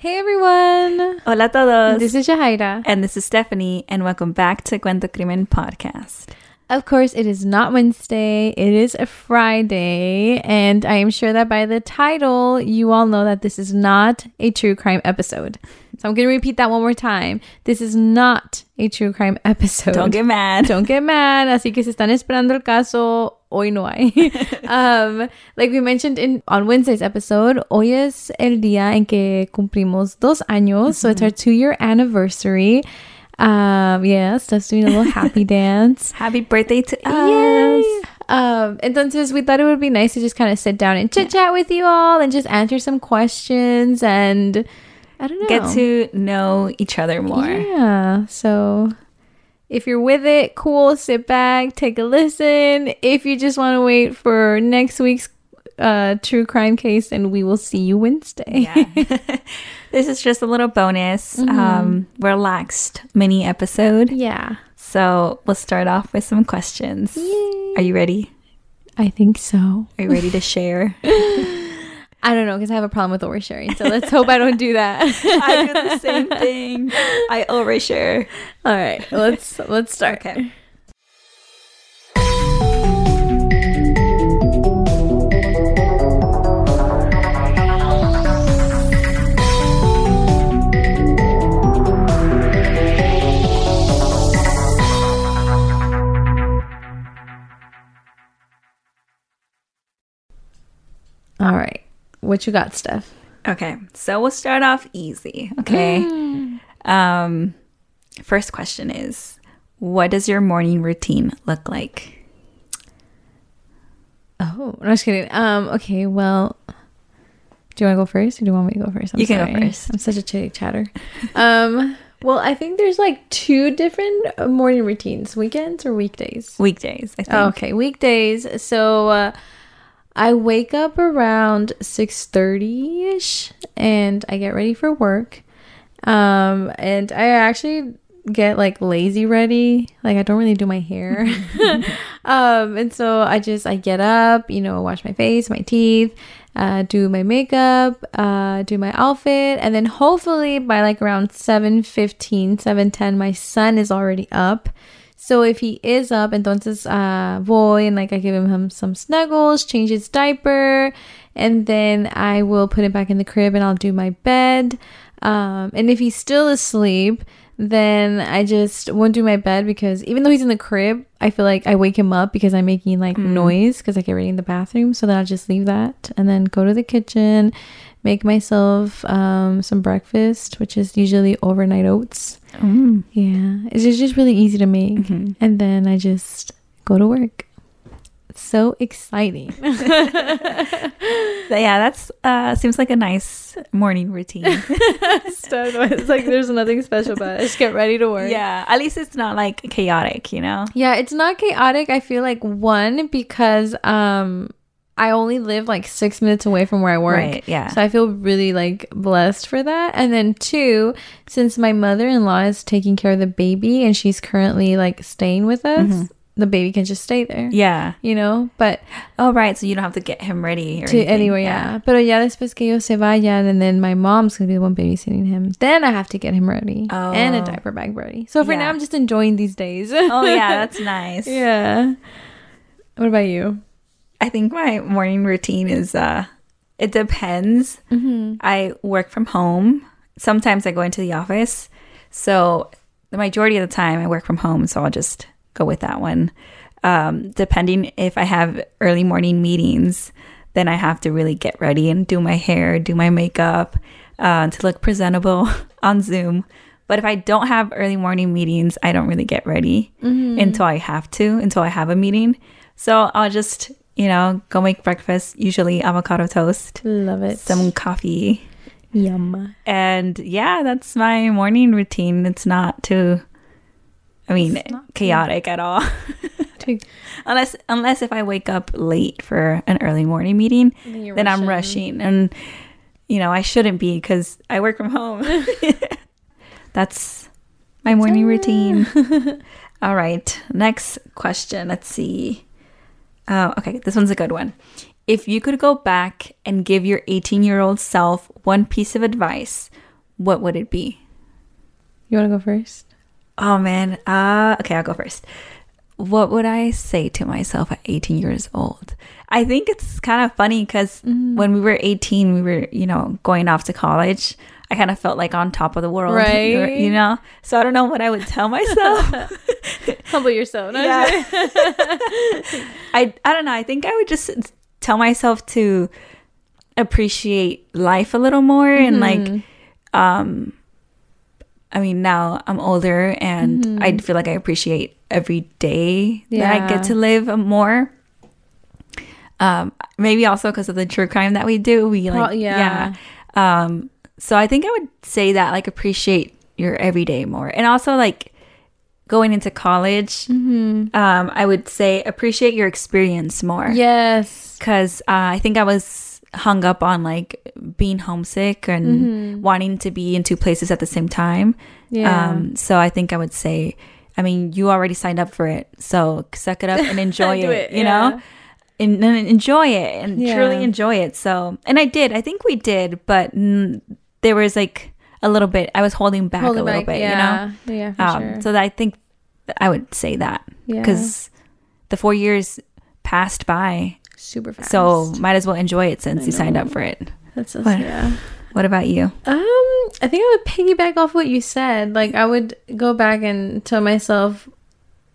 Hey everyone! Hola a todos. This is Jahaira. and this is Stephanie, and welcome back to Cuento Crimen Podcast. Of course, it is not Wednesday, it is a Friday, and I am sure that by the title, you all know that this is not a true crime episode. So I'm going to repeat that one more time. This is not a true crime episode. Don't get mad. Don't get mad. Así que si están esperando el caso, hoy no hay. um, like we mentioned in on Wednesday's episode, hoy es el día en que cumplimos dos años. So it's our two year anniversary. Um, yes, just doing a little happy dance. Happy birthday to Yay! us. Um, entonces we thought it would be nice to just kind of sit down and chit chat with you all and just answer some questions and I don't know. Get to know each other more. Yeah. So if you're with it, cool, sit back, take a listen. If you just want to wait for next week's uh, true crime case, and we will see you Wednesday. Yeah. this is just a little bonus, um, relaxed mini episode. yeah. So we'll start off with some questions. Yay. Are you ready? I think so. Are you ready to share? I don't know because I have a problem with oversharing. So let's hope I don't do that. I do the same thing. I overshare. All right. Let's let's start. Okay. What you got, Steph? Okay, so we'll start off easy. Okay. um, first question is, what does your morning routine look like? Oh, I'm just kidding. Um. Okay. Well, do you want to go first, or do you want me to go first? I'm You can go first. I'm such a chitty chatter. um. Well, I think there's like two different morning routines: weekends or weekdays. Weekdays, I think. Oh, okay, weekdays. So uh, I wake up around six thirty ish, and I get ready for work. Um, and I actually get like lazy ready. Like I don't really do my hair. um, and so I just I get up, you know, wash my face, my teeth. Uh, do my makeup, uh, do my outfit, and then hopefully by like around 7 7:10, my son is already up. So if he is up, entonces uh, voy and like I give him some snuggles, change his diaper, and then I will put him back in the crib and I'll do my bed. Um, and if he's still asleep, then I just won't do my bed because even though he's in the crib, I feel like I wake him up because I'm making like noise because I get ready in the bathroom. So then I'll just leave that and then go to the kitchen, make myself um, some breakfast, which is usually overnight oats. Mm. Yeah, it's just, just really easy to make. And then I just go to work. It's so exciting. So yeah, that's uh seems like a nice morning routine. it's like there's nothing special about it. I just get ready to work. yeah, at least it's not like chaotic, you know. Yeah, it's not chaotic. I feel like one because um I only live like six minutes away from where I work. Right, yeah. So I feel really like blessed for that. And then two, since my mother in law is taking care of the baby and she's currently like staying with us, mm-hmm. the baby can just stay there. Yeah. You know? But Oh right, so you don't have to get him ready or to anything. anyway, yeah. Pero ya después que ellos se vayan and then my mom's gonna be the one babysitting him. Then I have to get him ready. And a Oh. diaper bag ready. So for Yeah. now I'm just enjoying these days. Oh yeah, that's nice. yeah. What about you? I think my morning routine is uh it depends. I work from home. Sometimes I go into the office. So the majority of the time I work from home, so I'll just go with that one. Um, depending if I have early morning meetings, then I have to really get ready and do my hair, do my makeup uh, to look presentable on Zoom. But if I don't have early morning meetings, I don't really get ready until I have to, until I have a meeting. So I'll just, you know, go make breakfast, usually avocado toast, Love it. some coffee. yum. And yeah, that's my morning routine. It's not too, I mean, chaotic at all. unless unless if I wake up late for an early morning meeting, Then then I'm rushing, and you know I shouldn't be because I work from home. That's my morning routine. All right, next question. Let's see. Oh, okay, this one's a good one. If you could go back and give your 18 year old self one piece of advice, what would it be? You want to go first? Oh man. Uh okay, I'll go first. What would I say to myself at 18 years old? I think it's kind of funny because Mm-hmm. when we were 18, we were, you know, going off to college. I kind of felt like on top of the world, Right. You know, so I don't know what I would tell myself. Humble yourself. No, Yeah. I'm just kidding. I I don't know. I think I would just tell myself to appreciate life a little more and Mm-hmm. like um I mean now I'm older and I feel like I appreciate every day that I Mm-hmm. Get to live more. Um maybe also because of the true crime that we do. We like yeah. yeah. Um so I think I would say that like appreciate your everyday more. And also like going into college, Mm-hmm. um, I would say appreciate your experience more. yes. Because uh, I think I was hung up on like being homesick and wanting to be in two places at the same time. Mm-hmm. Yeah. Um, so I think I would say, I mean, you already signed up for it. So suck it up and enjoy it, it, you yeah. know? And, and enjoy it and Yeah. truly enjoy it. So, and I did. I think we did, but there was like a little bit, I was holding back Hold a little back, bit, you know? yeah. Yeah, for um, sure. So I think I would say that Yeah. because the four years passed by, super fast. so might as well enjoy it since you signed up for it. that's just, What? yeah. What about you? Um, I think I would piggyback off what you said. Like I would go back and tell myself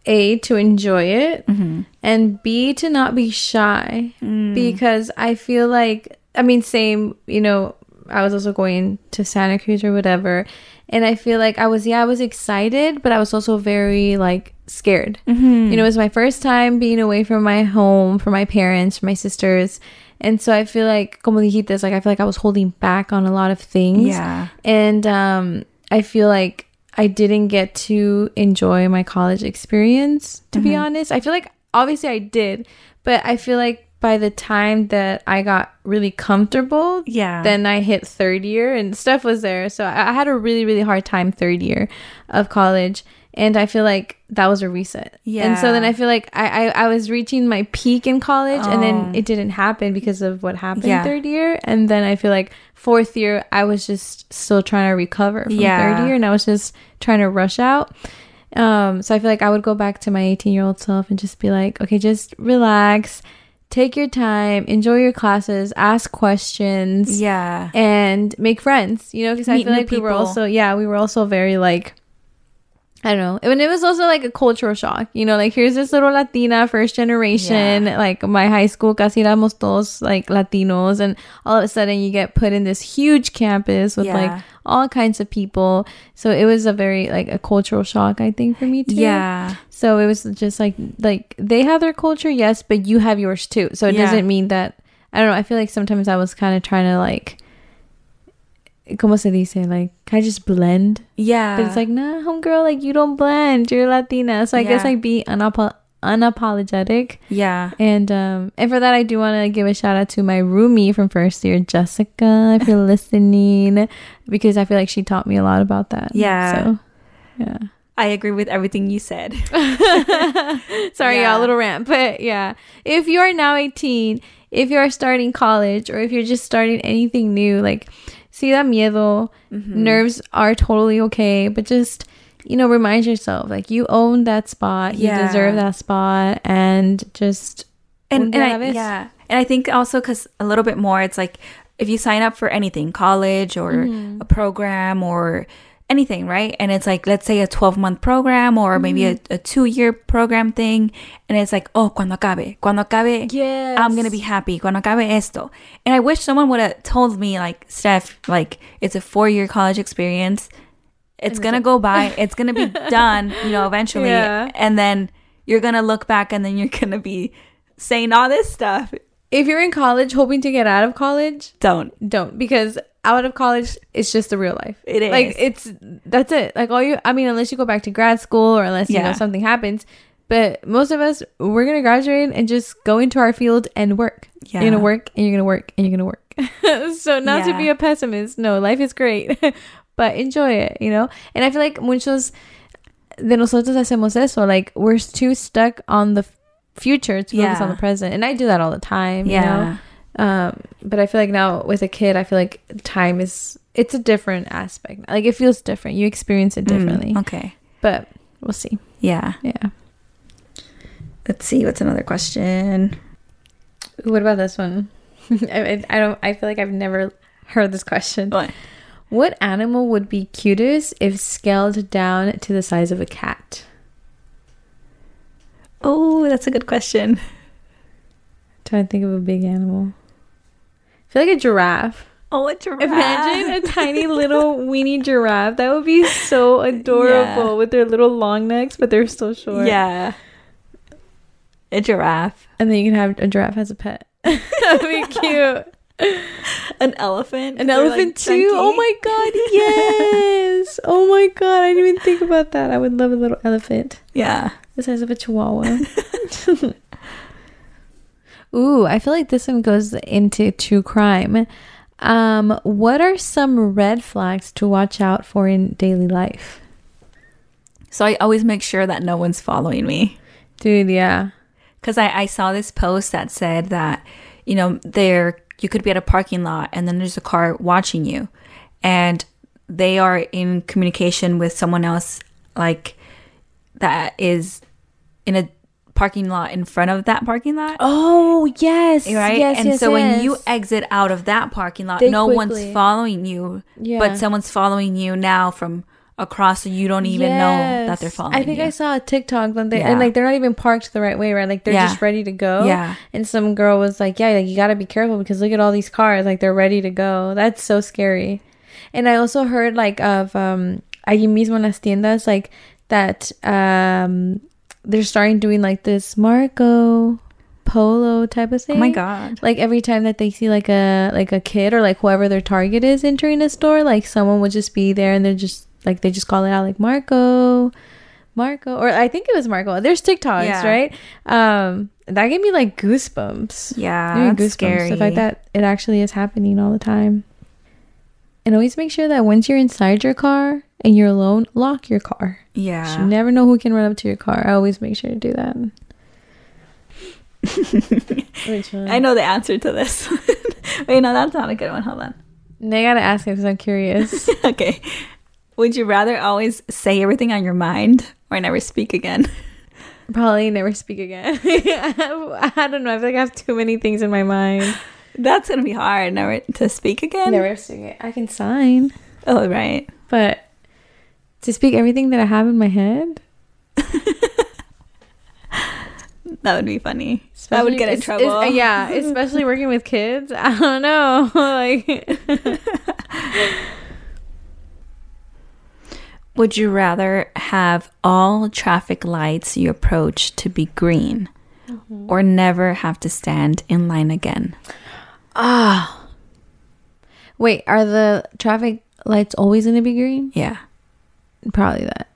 A to enjoy it Mm-hmm. and B to not be shy Mm. because I feel like I mean same, you know, I was also going to Santa Cruz or whatever and I feel like I was yeah, I was excited, but I was also very like scared. Mm-hmm. You know, it was my first time being away from my home, from my parents, from my sisters. And so I feel like, como dijiste, like I feel like I was holding back on a lot of things. Yeah. And um, I feel like I didn't get to enjoy my college experience, to be honest. I feel like obviously I did, but I feel like by the time that I got really comfortable, Yeah. then I hit third year and stuff was there. So I, I had a really, really hard time third year of college. And I feel like that was a reset. Yeah, And so then I feel like I, I, I was reaching my peak in college and Oh. then it didn't happen because of what happened Yeah. third year. And then I feel like fourth year, I was just still trying to recover from Yeah. third year and I was just trying to rush out. Um, so I feel like I would go back to my 18 year old self and just be like, okay, just relax, take your time, enjoy your classes, ask questions, yeah. and make friends. You know, because I feel like we were also, yeah, we were also very like. I don't know. And it was also like a cultural shock. You know, like here's this little Latina first generation. Like my high school, casi éramos todos like Latinos. And all of a sudden you get put in this huge campus with Yeah. like all kinds of people. So it was a very like a cultural shock, I think, for me too. Yeah. So it was just like like they have their culture, yes, but you have yours too. So it Yeah. doesn't mean that I don't know. I feel like sometimes I was kind of trying to like, como se dice, like can I just blend. Yeah. But it's like, nah, homegirl, like you don't blend. You're Latina, so I guess Yeah. like be unapo- unapologetic. yeah. And um, and for that, I do want to give a shout out to my roomie from first year, Jessica, if you're listening, because I feel like she taught me a lot about that. Yeah. So, yeah. I agree with everything you said. Sorry, Yeah. y'all, little rant. But yeah, if you are now 18, if you are starting college, or if you're just starting anything new, like, see that miedo, Mm-hmm. nerves are totally okay, but just, you know, remind yourself, like, you own that spot, yeah. you deserve that spot, and just. and, and I, yeah and i think also because a little bit more it's like if you sign up for anything college or Mm-hmm. a program or anything right? And it's like let's say a 12 month program or maybe a, Mm-hmm. a two year program thing. And it's like oh cuando acabe cuando acabe Yes. i'm gonna be happy. Cuando acabe esto. And i wish someone would have told me like steph like it's a four year college experience. It's gonna go by. It's gonna be done you know eventually. Yeah. and then you're gonna look back and then you're gonna be saying all this stuff. If you're in college hoping to get out of college, don't. don't. Because out of college it's just the real life. It like it's that's it. Like all you i mean unless you go back to grad school or unless you know something happens. But most of us we're gonna graduate and just go into our field and work. Yeah. you're gonna work and you're gonna work and you're gonna work. So not to be a pessimist no life is great. But enjoy it you know? And i feel like muchos de nosotros hacemos eso. Like we're too stuck on the future to focus on the present. And i do that all the time you know? Yeah um, but I feel like now with a kid, I feel like time is it's a different aspect. Like it feels different. You experience it differently. Mm, okay. But we'll see. Yeah. Yeah. Let's see. What's another question? What about this one? I, I- I don't. I feel like I've never heard this question. What? What animal would be cutest if scaled down to the size of a cat? Oh, that's a good question. trying to think of a big animal. Feel like a giraffe. Oh, a giraffe. Imagine a tiny little weeny giraffe. That would be so adorable Yeah. with their little long necks, but they're so short. Yeah. A giraffe. And then you can have a giraffe as a pet. That'd be cute. An elephant. An They're, like, elephant too. Oh my god, yes. oh my god, I didn't even think about that. I would love a little elephant Yeah. the size of a chihuahua. Ooh, I feel like this one goes into true crime. Um, what are some red flags to watch out for in daily life? So I always make sure that no one's following me. Dude, yeah. Because I, I saw this post that said that, you know, there you could be at a parking lot and then there's a car watching you and they are in communication with someone else like that is in a parking lot in front of that parking lot. Oh, yes. Right? Yes, and yes, so when you exit out of that parking lot, They no one's following you, Yeah. but someone's following you now from across so you don't even know that they're Yes. following I think you. I saw a TikTok that they Yeah. and like they're not even parked the right way, right? Like they're Yeah. just ready to go. Yeah. And some girl was like, "Yeah, like you got to be careful because look at all these cars, like they're ready to go." That's so scary. And I also heard like of um ahí mismo en las tiendas like that um they're starting doing like this Marco Polo type of thing. oh my god. Like every time that they see like a like a kid or like whoever their target is entering a store, like someone would just be there and they're just like they just call it out like Marco, Marco, or I think it was Marco. There's TikToks, Yeah. right? Um, that gave me like goosebumps. Yeah, that's scary. The fact that it actually is happening all the time. And always make sure that once you're inside your car and you're alone, lock your car. yeah. You never know who can run up to your car. I always make sure to do that. Which one? I know the answer to this. Wait, no, that's not a good one. Hold on. I gotta ask it because I'm curious. okay. Would you rather always say everything on your mind or never speak again? Probably never speak again. I don't know. I feel like I have too many things in my mind. That's gonna be hard. Never to speak again. Never speak it. I can sign, Oh, right. but to speak everything that I have in my head, That would be funny. I would get in trouble. it's- yeah, especially working with kids. I don't know. like, Would you rather have all traffic lights you approach to be green Mm-hmm. or never have to stand in line again? ah. Wait, are the traffic lights always going to be green? Yeah. Probably that.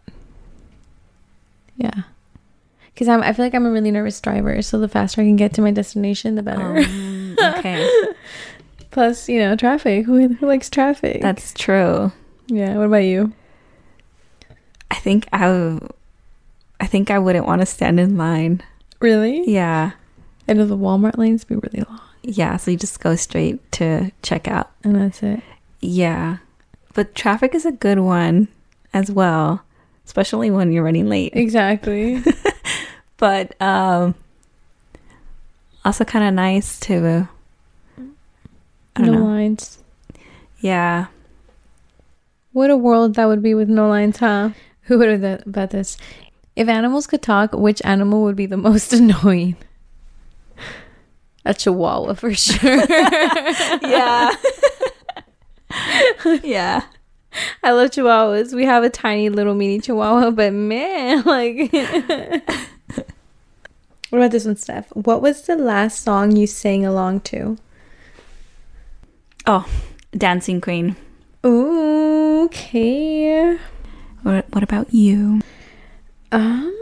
Yeah. Because I'm, I feel like I'm a really nervous driver, so the faster I can get to my destination, the better. Um, okay. Plus, you know, traffic. Who, who likes traffic? That's true. yeah. What about you? I think I w- I think I wouldn't want to stand in line. Really? Yeah. I know the Walmart lanes be really long, Yeah, so you just go straight to checkout. and that's it. Yeah. But traffic is a good one as well, especially when you're running late. Exactly. But um also kind of nice to I no don't know. lines. Yeah. What a world that would be with no lines, huh? Who would have thought about this? If animals could talk, which animal would be the most annoying? A chihuahua for sure. Yeah. yeah. I love chihuahuas. We have a tiny little mini chihuahua, but man, like. what about this one, Steph? What was the last song you sang along to? Oh, Dancing Queen. Okay. What, what about you? Um,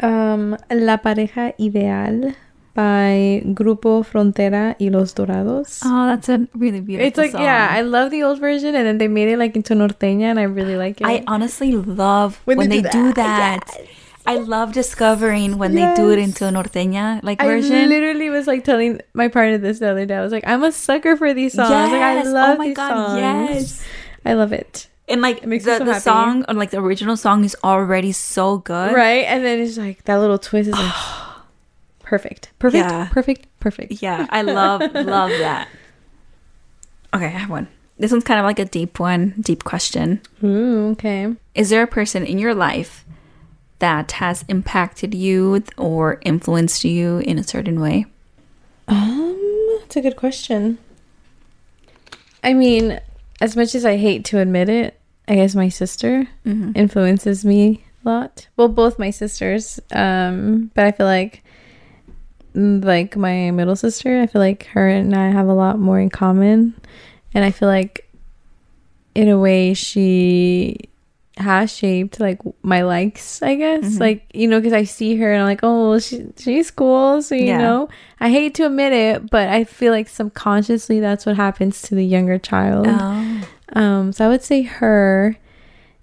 um, La Pareja Ideal by Grupo Frontera y Los Dorados. Oh, that's a really beautiful it's like, song. yeah, I love the old version, and then they made it like into norteña, and I really like it. I honestly love when, When they, they do do that. that. I love discovering when they do it into a norteña like I version. literally was like telling my partner this the other day. I was like, I'm a sucker for these songs. Like I Yes. Oh love my these God, songs. yes. I love it. and like It the, so the song or like the original song is already so good. Right? And then it's like that little twist is like perfect. Perfect. Yeah. Perfect. Perfect. Yeah, I love love that. Okay, I have one. This one's kind of like a deep one, deep question. Ooh, okay. Is there a person in your life that has impacted you or influenced you in a certain way? Um, that's a good question. I mean, as much as I hate to admit it, I guess my sister Mm-hmm. influences me a lot. Well, both my sisters. Um, but I feel like like my middle sister, I feel like her and I have a lot more in common. And I feel like in a way she has shaped like my likes, I guess. Mhm. Like, you know, cuz I see her and I'm like, "Oh, she she's cool." So, you Yeah. know, I hate to admit it, but I feel like subconsciously that's what happens to the younger child. Oh. Um, so I would say her.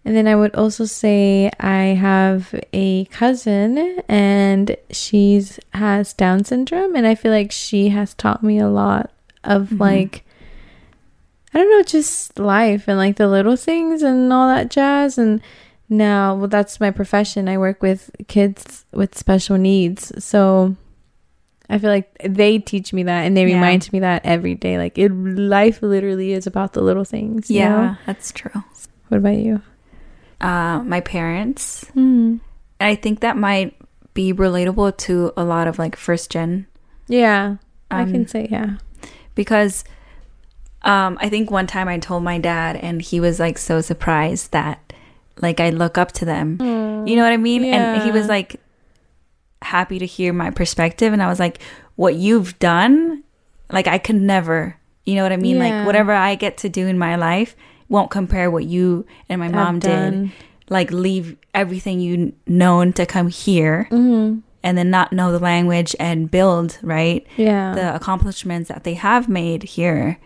And then I would also say I have a cousin and she's has Down syndrome and I feel like she has taught me a lot of Mhm. like I don't know, just life and like the little things and all that jazz and now well that's my profession. I work with kids with special needs. So I feel like they teach me that and they Yeah. remind me that every day. Like it life literally is about the little things. you Yeah, know? that's true. What about you? Uh, my parents, and I think that might be relatable to a lot of like first gen Yeah. I Um, can say yeah. because um, I think one time I told my dad, and he was like so surprised that like I look up to them. You know what I mean? And he was like happy to hear my perspective, and I was like, "What you've done, like I could never." You know what I mean? Yeah. Like whatever I get to do in my life won't compare what you and my mom did. Like leave everything you known to come here Mhm. and then not know the language and build right Yeah. the accomplishments that they have made here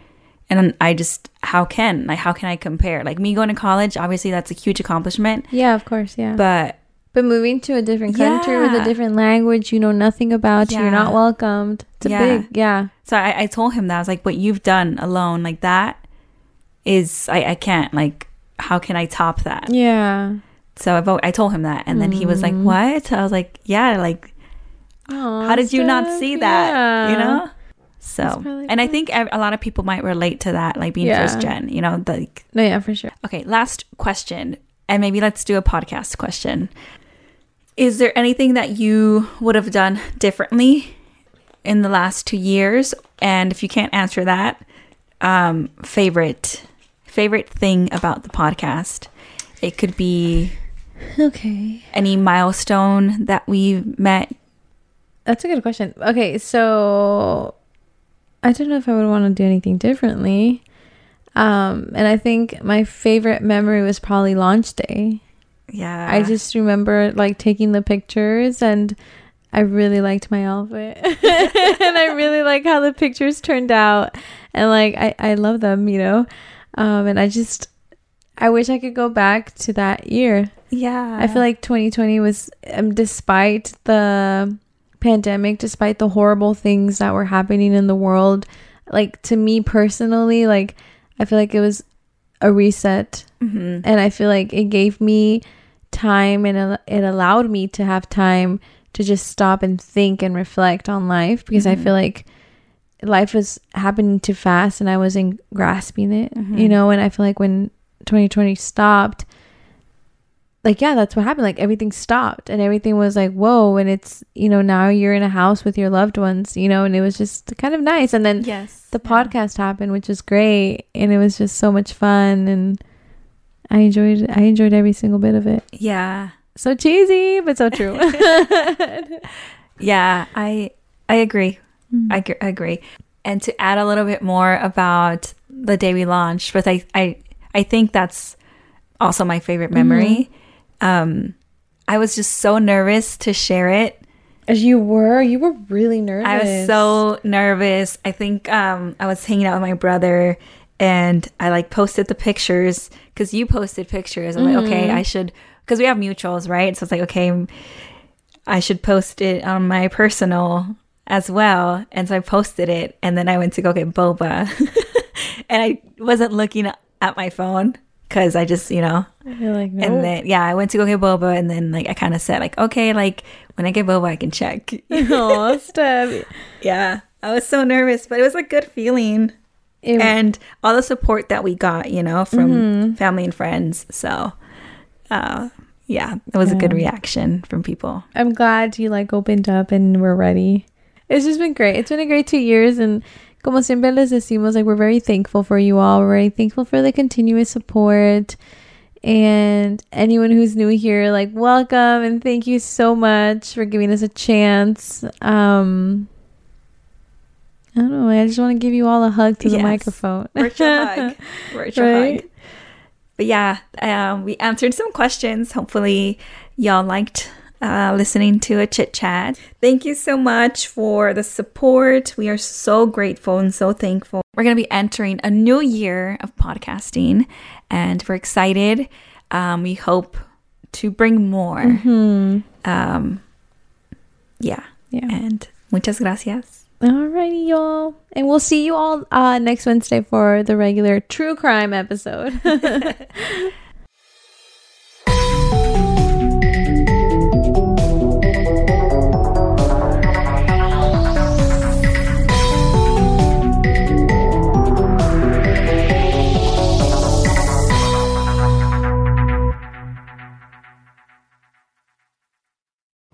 and i just how can like how can i compare like me going to college obviously that's a huge accomplishment yeah, of course, yeah. But, but moving to a different country with a different language you know nothing about, you're not welcomed. It's a Yeah. big, yeah. so I, I told him that i was like what you've done alone like that is i, I can't like how can i top that Yeah. so I, vo- I told him that and then he was like Mm. what i was like yeah like Aw, how did you not see that you know so and i think a lot of people might relate to that like being Yeah. first gen you know like No, yeah, for sure. Okay, last question. And maybe let's do a podcast question. Is there anything that you would have done differently in the last two years? And if you can't answer that, um, favorite favorite thing about the podcast? It could be Okay. any milestone that we met. That's a good question. Okay, so I don't know if I would want to do anything differently. Um, and I think my favorite memory was probably launch day. Yeah. I just remember like taking the pictures and I really liked my outfit. and I really like how the pictures turned out. And like I, I love them, you know. Um and I just I wish I could go back to that year. yeah. I feel like 2020 was um, despite the pandemic, despite the horrible things that were happening in the world, like to me personally, like I feel like it was a reset Mhm. and I feel like it gave me time and it allowed me to have time to just stop and think and reflect on life because I Mhm. feel like life was happening too fast and I wasn't grasping it, Mhm. you know, and I feel like when 2020 stopped like yeah, that's what happened. Like everything stopped and everything was like, whoa, and it's you know, now you're in a house with your loved ones, you know, and it was just kind of nice. And then yes. the Yeah. podcast happened, which was great, and it was just so much fun, and I enjoyed I enjoyed every single bit of it. Yeah. So cheesy, but so true. Yeah, I I agree. I gr- agree. And to add a little bit more about the day we launched, but I I I think that's also my favorite memory. Um, I was just so nervous to share it. As you were, you were really nervous. I was so nervous. I think um, I was hanging out with my brother, and I like posted the pictures because you posted pictures. I'm like, okay, I should because we have mutuals, right? So it's like, okay, I should post it on my personal as well. And so I posted it and then I went to go get boba. and I wasn't looking at my phone because I just, you know, like, and then, yeah, I went to go get boba and then like I kind of said, like, okay, like when I get boba, I can check. oh, Steph. yeah. I was so nervous, but it was a good feeling. It, and all the support that we got, you know, from mm-hmm. family and friends. So, uh, yeah, it was yeah. a good reaction from people. I'm glad you like opened up and we're ready. It's just been great. It's been a great two years, and como siempre les decimos, like we're very thankful for you all. We're very thankful for the continuous support. And anyone who's new here, like welcome and thank you so much for giving us a chance. Um I don't know. I just want to give you all a hug to yes. the microphone. Virtual hug. Virtual right? hug. But yeah, um, we answered some questions. Hopefully, y'all liked uh, listening to a chit chat. Thank you so much for the support. We are so grateful and so thankful. We're going to be entering a new year of podcasting and we're excited. Um, we hope to bring more. Mm-hmm. Um, yeah. Yeah. And muchas gracias. Alrighty, y'all. And we'll see you all uh, next Wednesday for the regular true crime episode.